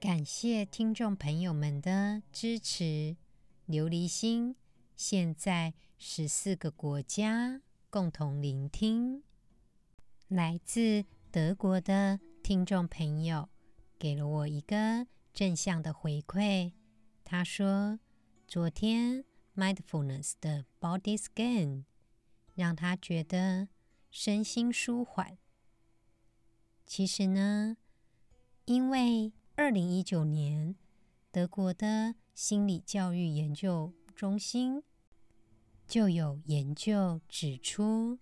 感谢听众朋友们的支持。琉璃心现在十四个国家共同聆听。来自德国的听众朋友给了我一个正向的回馈。他说：“昨天 Mindfulness 的 Body Scan 让他觉得身心舒缓。其实呢，因为……”二零一九年，德国的心理教育研究中心就有研究指出，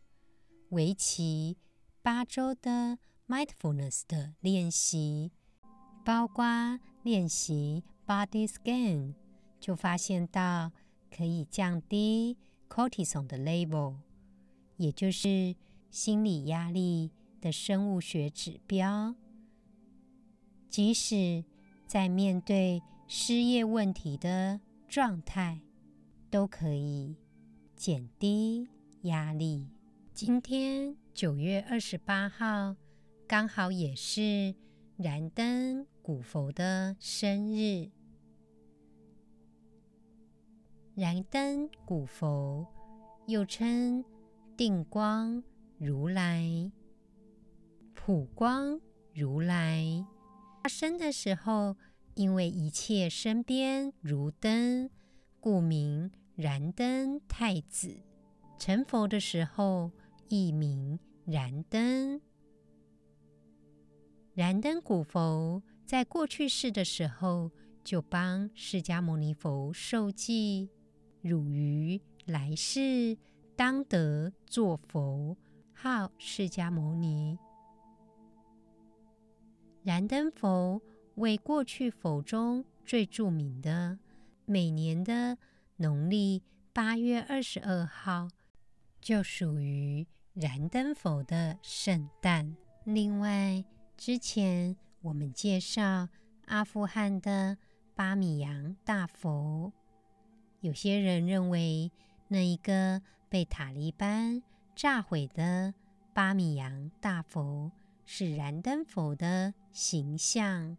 为期八周的 Mindfulness 的练习，包括练习 Body Scan，就发现到可以降低 Cortisol 的 level，也就是心理压力的生物学指标。即使在面对失业问题的状态，都可以减低压力。今天九月二十八号，刚好也是燃灯古佛的生日。燃灯古佛又称定光如来、普光如来。生的时候，因为一切身边如灯，故名燃灯太子。成佛的时候，亦名燃灯。燃灯古佛在过去世的时候，就帮释迦牟尼佛受记：汝于来世当得作佛，号释迦牟尼。燃灯佛为过去佛中最著名的，每年的农历八月二十二号就属于燃灯佛的圣诞。另外，之前我们介绍阿富汗的巴米扬大佛，有些人认为那一个被塔利班炸毁的巴米扬大佛。是燃灯佛的形象，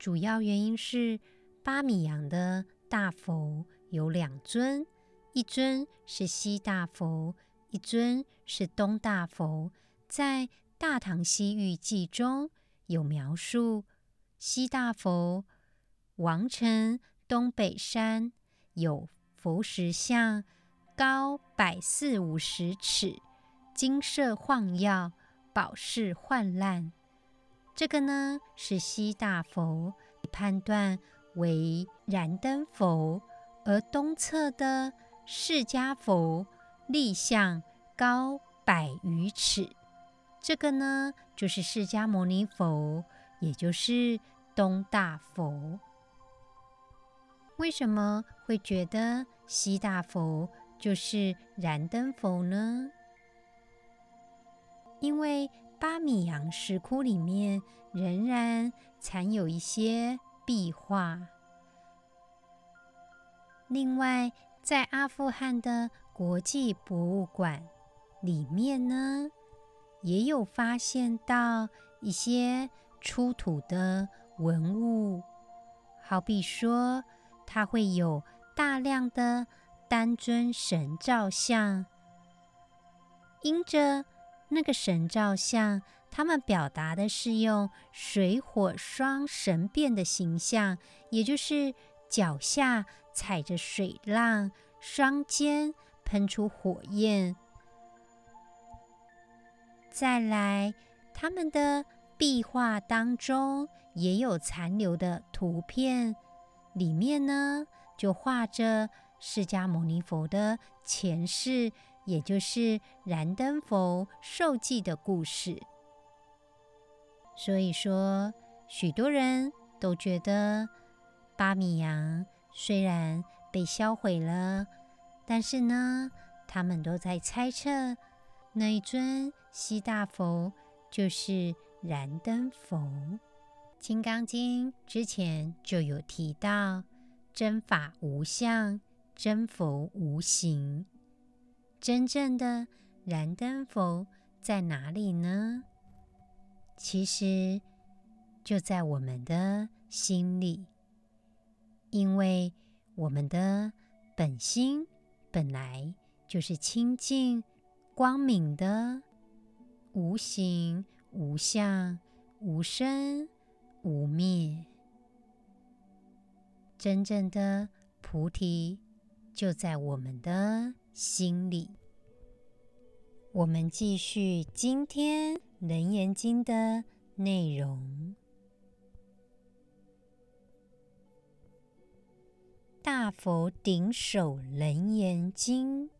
主要原因是巴米扬的大佛有两尊，一尊是西大佛，一尊是东大佛。在《大唐西域记》中有描述，西大佛王城东北山有佛石像，高百四五十尺，金色晃耀。宝饰焕烂，这个呢是西大佛，判断为燃灯佛；而东侧的释迦佛立像高百余尺，这个呢就是释迦牟尼佛，也就是东大佛。为什么会觉得西大佛就是燃灯佛呢？因为巴米扬石窟里面仍然残有一些壁画。另外，在阿富汗的国际博物馆里面呢，也有发现到一些出土的文物，好比说，它会有大量的单尊神造像，因着。那个神造像，他们表达的是用水火双神变的形象，也就是脚下踩着水浪，双肩喷出火焰。再来，他们的壁画当中也有残留的图片，里面呢就画着释迦牟尼佛的前世。也就是燃灯佛受记的故事，所以说许多人都觉得巴米扬虽然被销毁了，但是呢，他们都在猜测那一尊西大佛就是燃灯佛。《金刚经》之前就有提到，真法无相，真佛无形。真正的燃灯佛在哪里呢？其实就在我们的心里，因为我们的本心本来就是清净、光明的，无形、无相、无生、无灭。真正的菩提就在我们的心里。我们继续今天《楞严经》的内容。大佛顶首楞严经，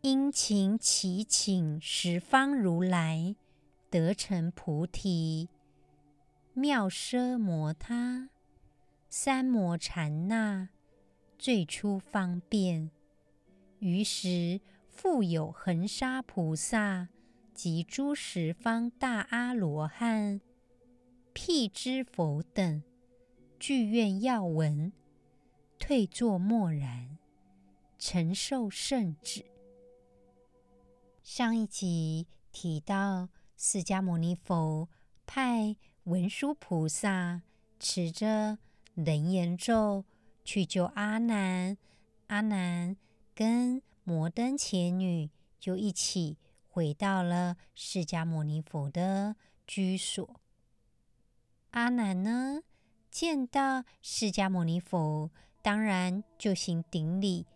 殷勤祈请十方如来得成菩提，妙奢摩他。三摩禅那最初方便，于时复有恒沙菩萨及诸十方大阿罗汉、辟支佛等，具愿要闻，退坐默然，承受圣旨。上一集提到，释迦牟尼佛派文殊菩萨持着。楞严咒去救阿难，阿难跟摩登伽女就一起回到了释迦牟尼佛的居所。阿难呢，见到释迦牟尼佛，当然就行顶礼，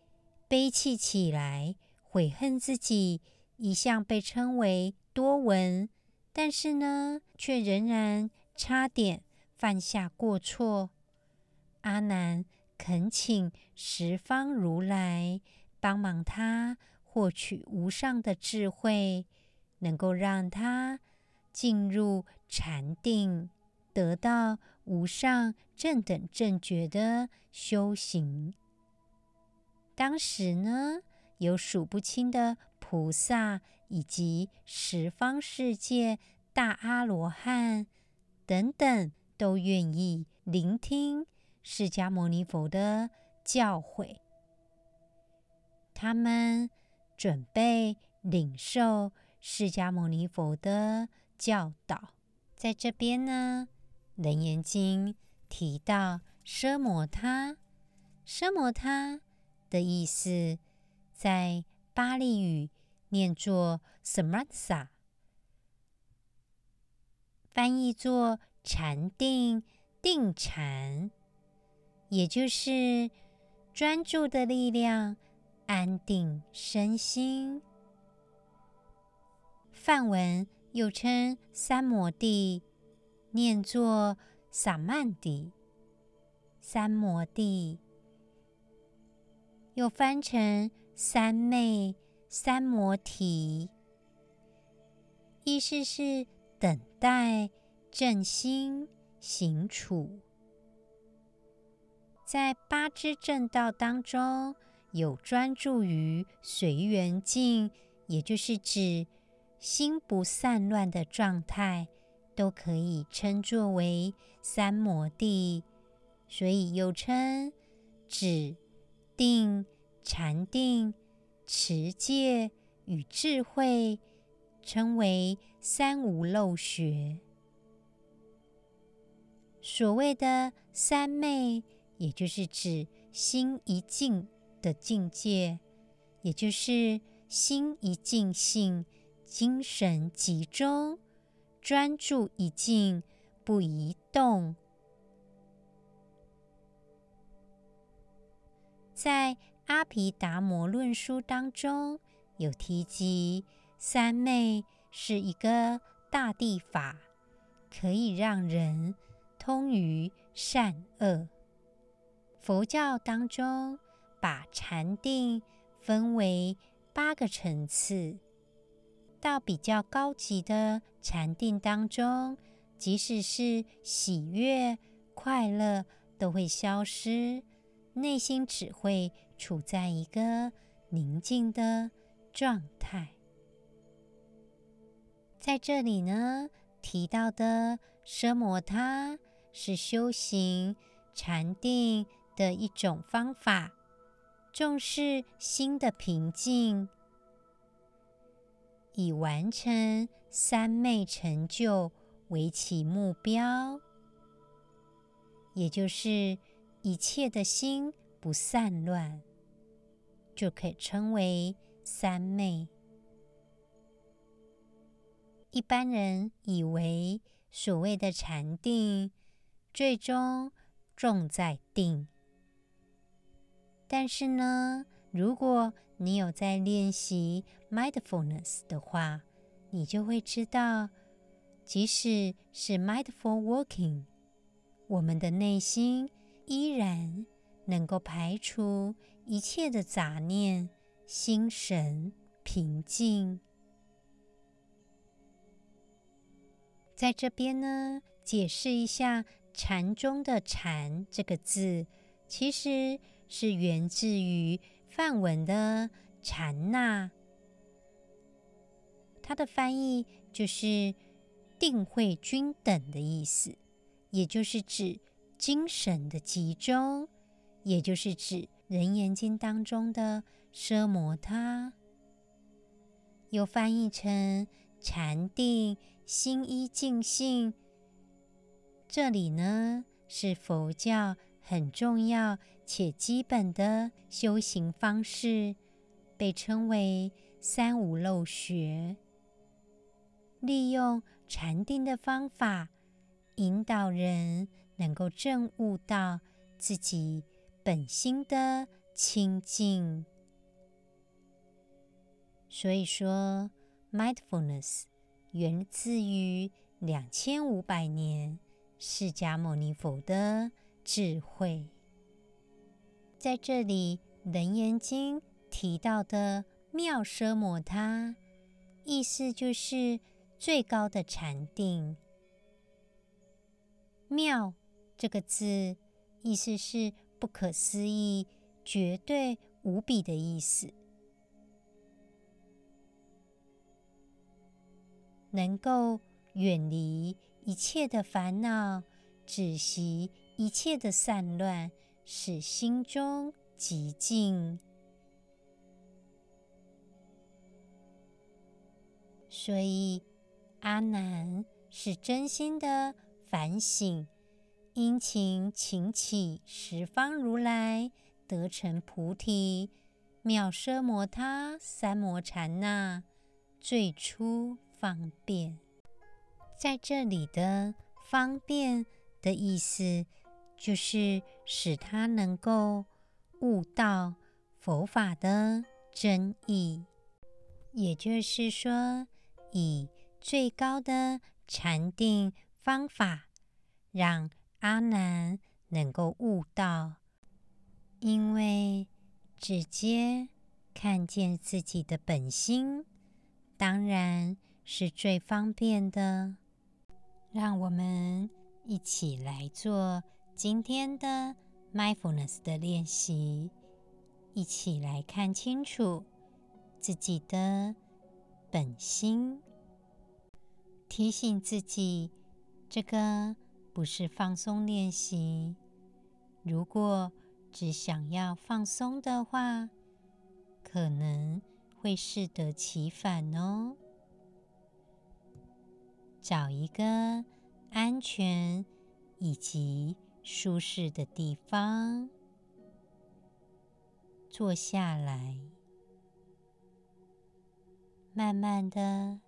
悲泣起来，悔恨自己一向被称为多闻，但是呢，却仍然差点犯下过错。阿难恳请十方如来帮忙他获取无上的智慧，能够让他进入禅定，得到无上正等正觉的修行。当时呢，有数不清的菩萨以及十方世界大阿罗汉等等，都愿意聆听。释迦牟尼佛的教诲，他们准备领受释迦牟尼佛的教导。在这边呢，《楞严经》提到“奢摩他”，“奢摩他”的意思在巴利语念作 “samatsa”，翻译作“禅定、定禅”。也就是专注的力量，安定身心。梵文又称三摩地，念作萨曼底。三摩地又翻成三昧、三摩提，意思是等待、正心、行处。在八支正道当中，有专注于随缘境，也就是指心不散乱的状态，都可以称作为三摩地，所以又称止、定、禅定、持戒与智慧，称为三无漏学。所谓的三昧。也就是指心一静的境界，也就是心一静性，精神集中，专注一静，不移动。在《阿毗达摩论书》当中有提及，三昧是一个大地法，可以让人通于善恶。佛教当中，把禅定分为八个层次，到比较高级的禅定当中，即使是喜悦、快乐、都会消失，内心只会处在一个宁静的状态。在这里呢，提到的奢摩他是修行禅定的一种方法，重视心的平静，以完成三昧成就为其目标。也就是一切的心不散乱，就可以称为三昧。一般人以为所谓的禅定，最终重在定。但是呢，如果你有在练习 mindfulness 的话，你就会知道，即使是 mindful walking。我们的内心依然能够排除一切的杂念，心神平静。在这边呢，解释一下“禅”中的“禅”这个字，其实是源自于梵文的“禅那”，它的翻译就是“定慧均等”的意思。也就是指精神的集中，也就是指《楞严经》当中的奢摩他，又翻译成禅定、心一净性。这里呢，是佛教很重要且基本的修行方式，被称为三无漏学，利用禅定的方法。引导人能够证悟到自己本心的清净，所以说，mindfulness 源自于两千五百年释迦牟尼佛的智慧。在这里，《楞严经》提到的妙奢摩他，意思就是最高的禅定。妙这个字，意思是不可思议、绝对无比的意思，能够远离一切的烦恼，止息一切的散乱，使心中寂静。所以，阿难是真心的。反省，殷勤请起十方如来得成菩提，妙奢摩他三摩禅那，最初方便。在这里的“方便”的意思，就是使他能够悟到佛法的真意，也就是说，以最高的禅定。方法让阿难能够悟道，因为直接看见自己的本心，当然是最方便的。让我们一起来做今天的 mindfulness 的练习，一起来看清楚自己的本心，提醒自己。这个不是放松练习。如果只想要放松的话，可能会适得其反哦。找一个安全以及舒适的地方，坐下来，慢慢的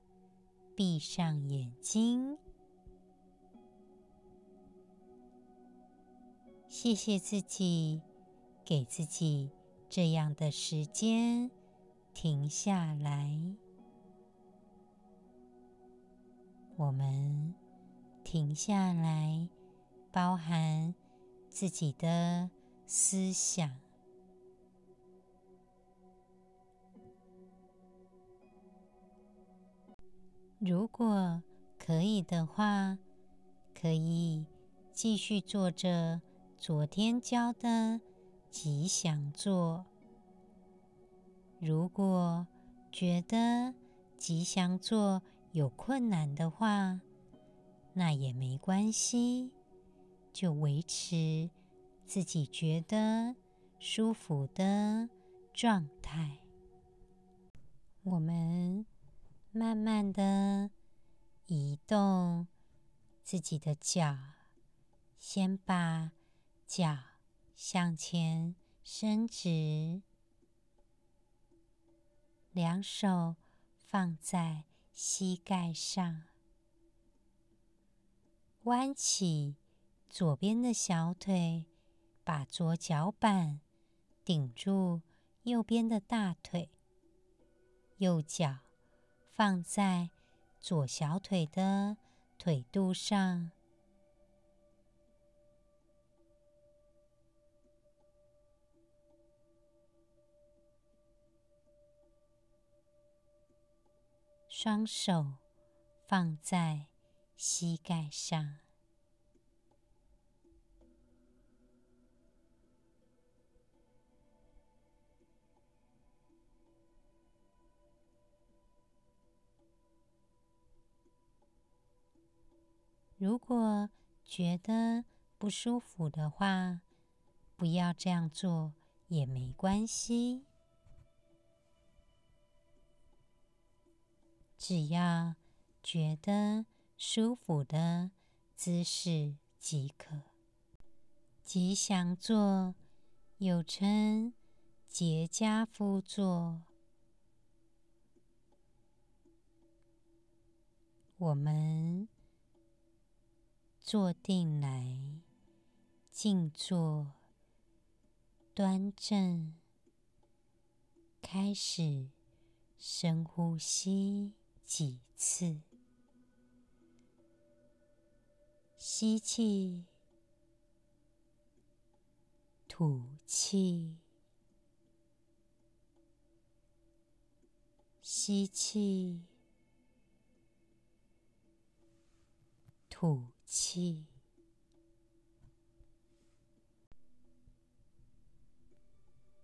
闭上眼睛。谢谢自己，给自己这样的时间，停下来。我们停下来，包含自己的思想。如果可以的话，可以继续做着。昨天教的吉祥坐。如果觉得吉祥坐有困难的话，那也没关系，就维持自己觉得舒服的状态。我们慢慢的移动自己的脚，先把脚向前伸直，两手放在膝盖上。弯起左边的小腿，把左脚板顶住右边的大腿，右脚放在左小腿的腿肚上，双手放在膝盖上。如果觉得不舒服的话，不要这样做也没关系。只要觉得舒服的姿势即可。吉祥坐又称结跏趺坐，我们坐定来，静坐，端正，开始深呼吸。几次，吸气，吐气，吸气，吐气。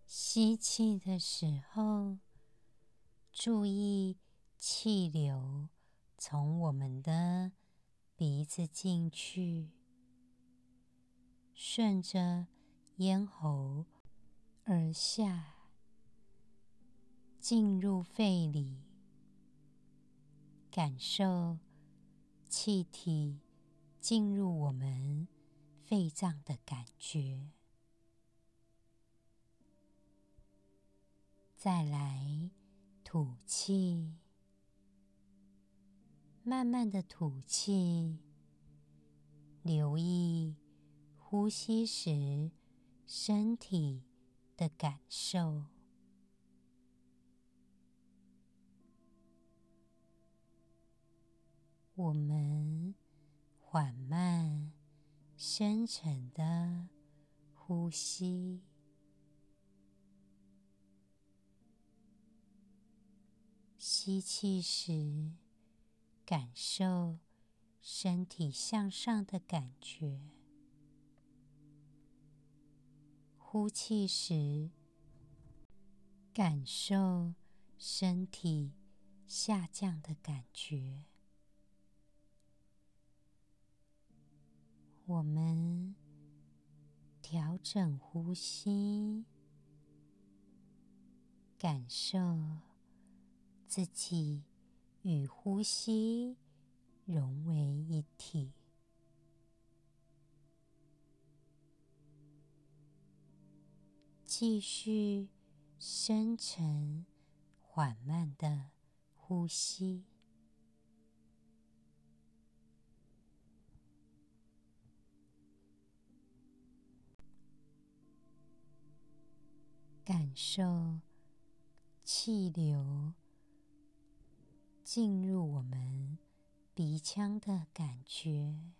吸气的时候，注意。气流从我们的鼻子进去，顺着咽喉而下，进入肺里，感受气体进入我们肺脏的感觉。再来吐气。慢慢的吐气，留意呼吸时身体的感受。我们缓慢、深沉的呼吸，吸气时，感受身体向上的感觉，呼气时感受身体下降的感觉。我们调整呼吸，感受自己。与呼吸融为一体，继续深沉缓慢的呼吸，感受气流。进入我们鼻腔的感觉，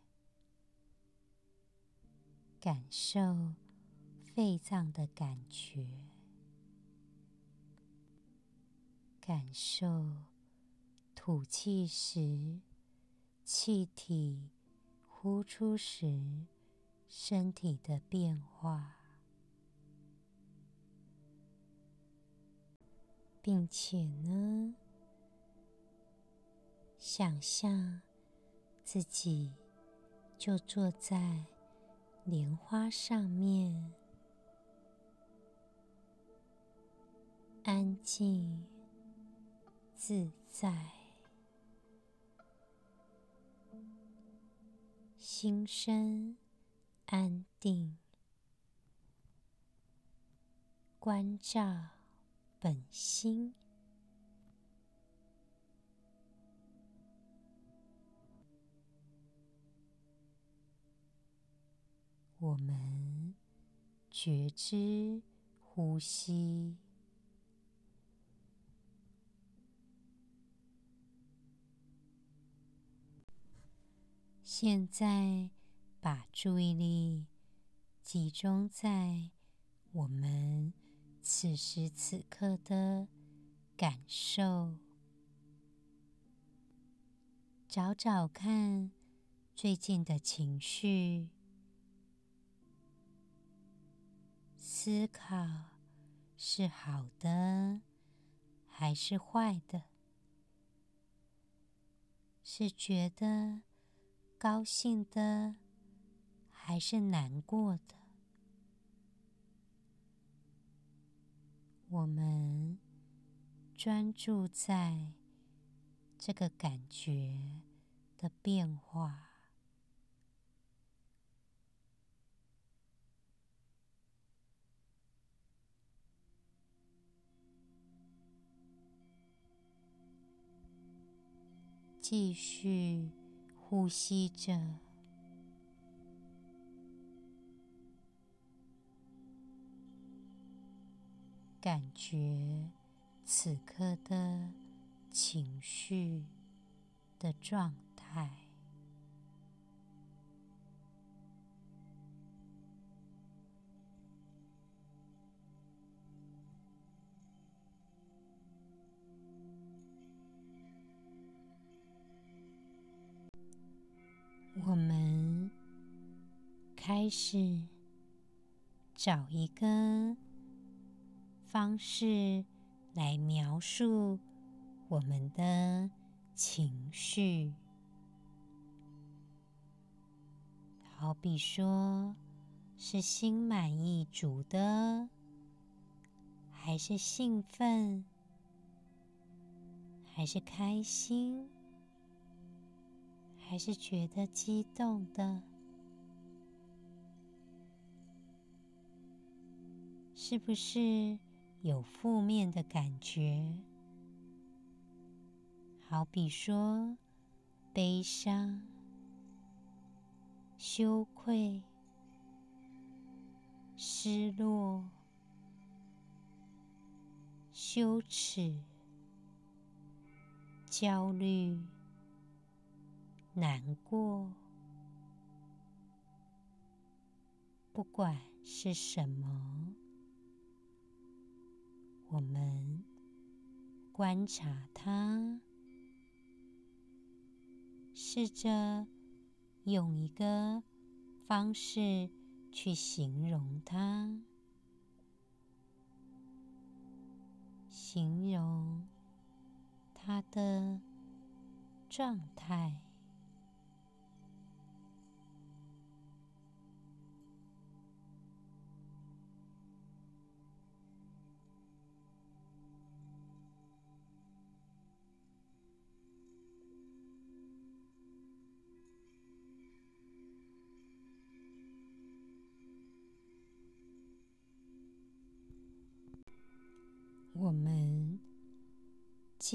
感受肺脏的感觉，感受吐气时气体呼出时身体的变化，并且呢，想象自己就坐在莲花上面，安静自在，心生安定，关照本心。我们觉知呼吸，现在把注意力集中在我们此时此刻的感受，找找看最近的情绪。思考是好的还是坏的？是觉得高兴的还是难过的？我们专注在这个感觉的变化。继续呼吸着，感觉此刻的情绪的状态。我们开始找一个方式来描述我们的情绪，好比说是心满意足的，还是兴奋，还是开心。还是觉得激动的，是不是有负面的感觉？好比说悲伤、羞愧、失落、羞耻、焦虑。难过，不管是什么，我们观察它，试着用一个方式去形容它，形容它的状态。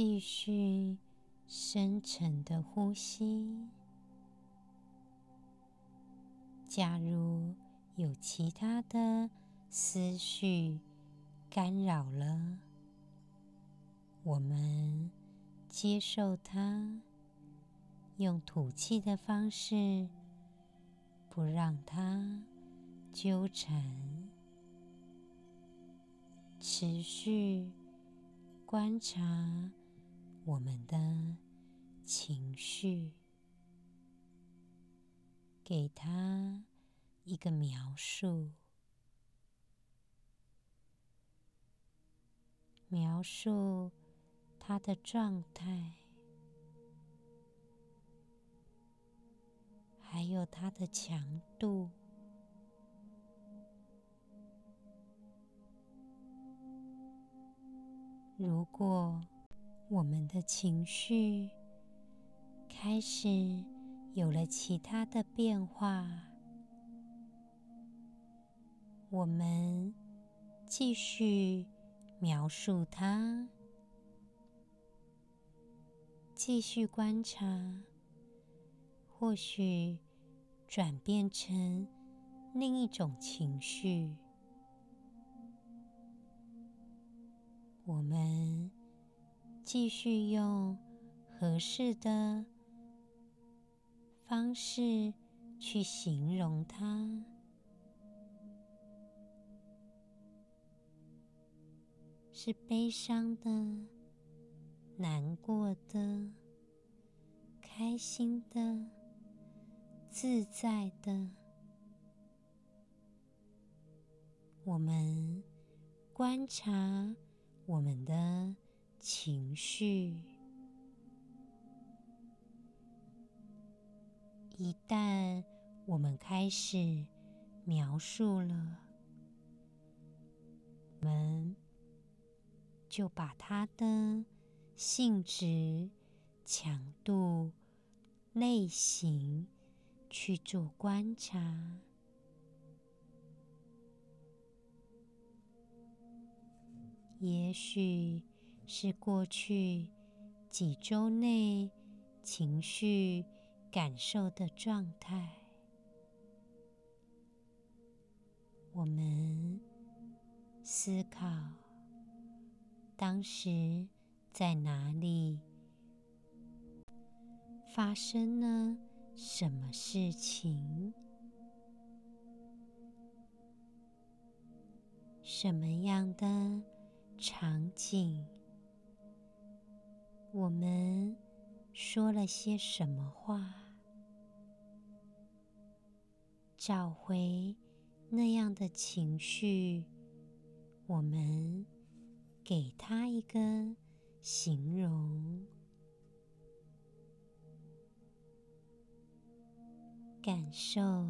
继续深沉的呼吸。假如有其他的思绪干扰了，我们接受它，用吐气的方式，不让它纠缠，持续。观察我们的情绪，给它一个描述，描述它的状态，还有它的强度。如果我们的情绪开始有了其他的变化，我们继续描述它，继续观察，或许转变成另一种情绪。我们继续用合适的方式去形容它，是悲伤的、难过的、开心的、自在的。我们观察。我们的情绪，一旦我们开始描述了，我们就把它的性质、强度、类型去做观察。也许是过去几周内情绪感受的状态。我们思考当时在哪里发生了什么事情，什么样的场景，我们说了些什么话？找回那样的情绪，我们给他一个形容，感受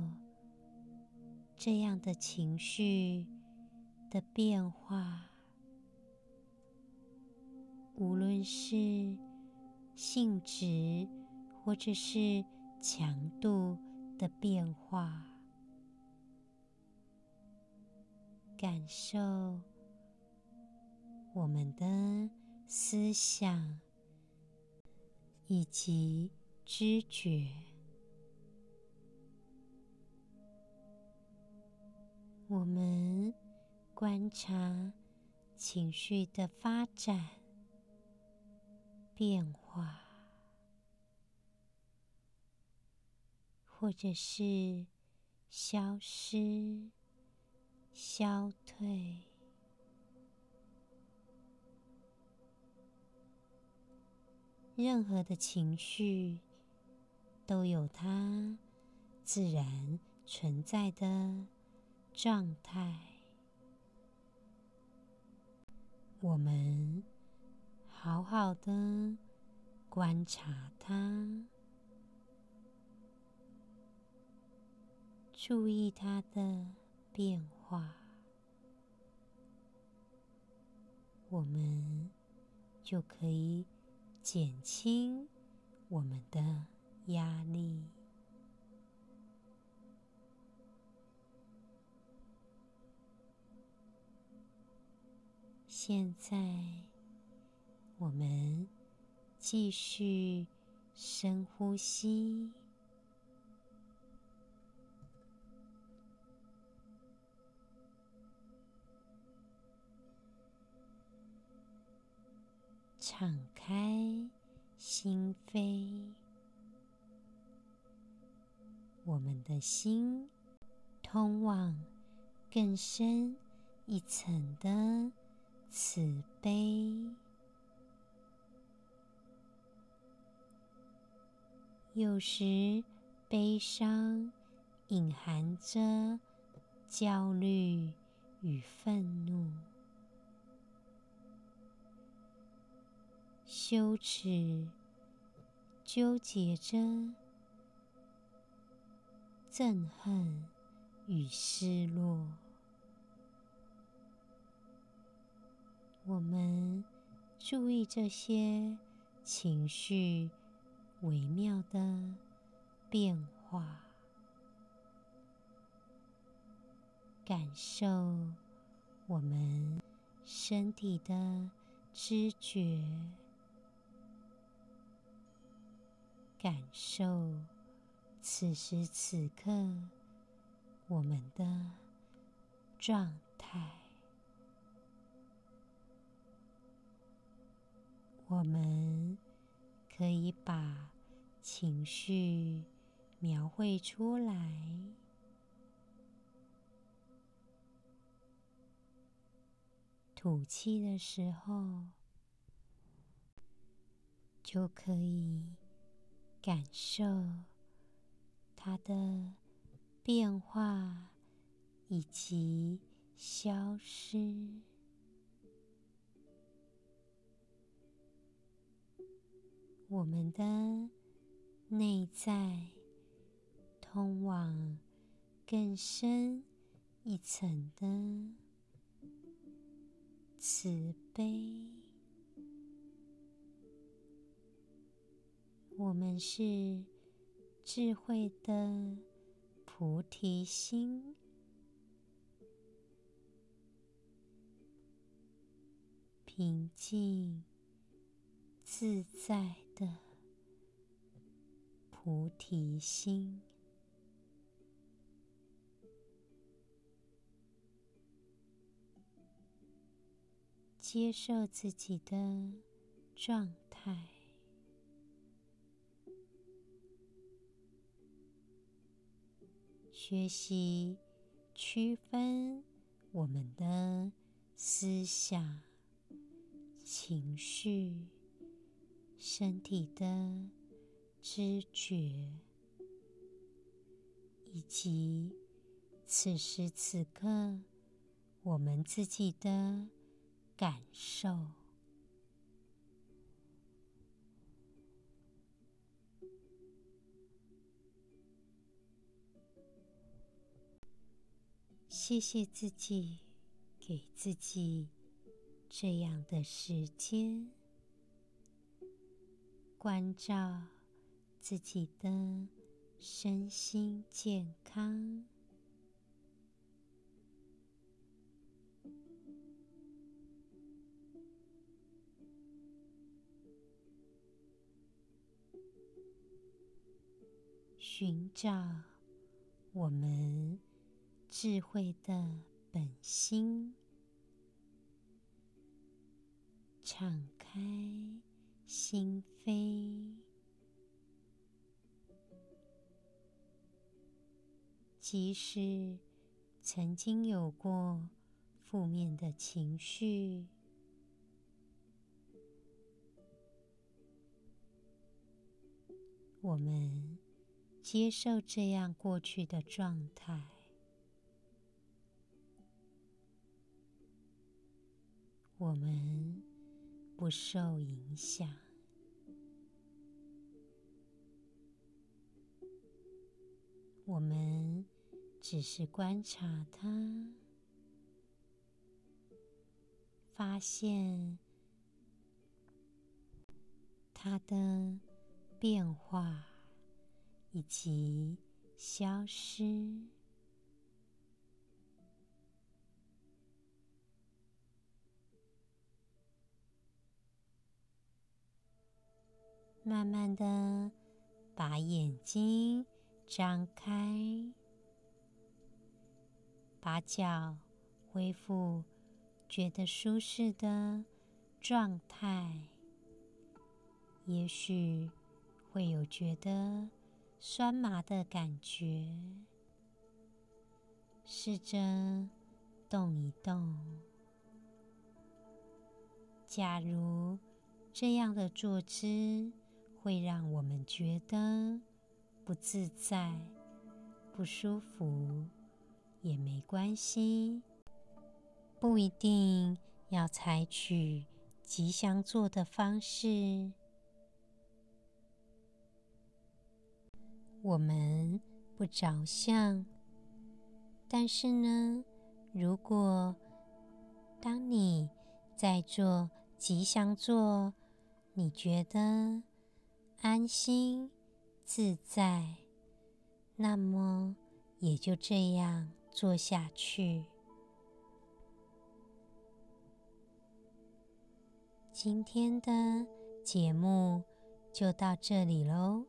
这样的情绪的变化。无论是性质或者是强度的变化，感受我们的思想以及知觉，我们观察情绪的发展。变化，或者是消失、消退，任何的情绪都有它自然存在的状态。我们。好好的观察它，注意它的变化，我们就可以减轻我们的压力。现在。我们继续深呼吸，敞开心扉，我们的心通往更深一层的慈悲。有时悲伤隐含着焦虑与愤怒、羞耻、纠结着憎恨与失落。我们注意这些情绪微妙的变化，感受我们身体的知觉，感受此时此刻我们的状态。我们可以把情绪描绘出来，吐气的时候就可以感受它的变化以及消失。我们的内在通往更深一层的慈悲。我们是智慧的菩提心，平静自在的菩提心，接受自己的状态，学习区分我们的思想、情绪。身体的知觉，以及此时此刻我们自己的感受。谢谢自己，给自己这样的时间。关照自己的身心健康，寻找我们智慧的本心，敞开。心扉，即使曾经有过负面的情绪，我们接受这样过去的状态，我们。不受影响，我们只是观察它，发现它的变化以及消失。慢慢的把眼睛张开，把脚恢复觉得舒适的状态。也许会有觉得酸麻的感觉，试着动一动。假如这样的坐姿，会让我们觉得不自在、不舒服也没关系，不一定要采取吉祥坐的方式。我们不着相，但是呢，如果当你在做吉祥坐，你觉得安心自在，那么也就这样做下去。今天的节目就到这里喽。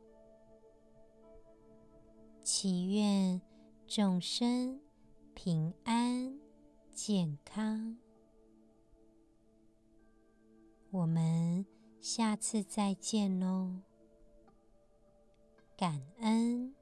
祈愿众生平安健康。我们下次再见喽，感恩。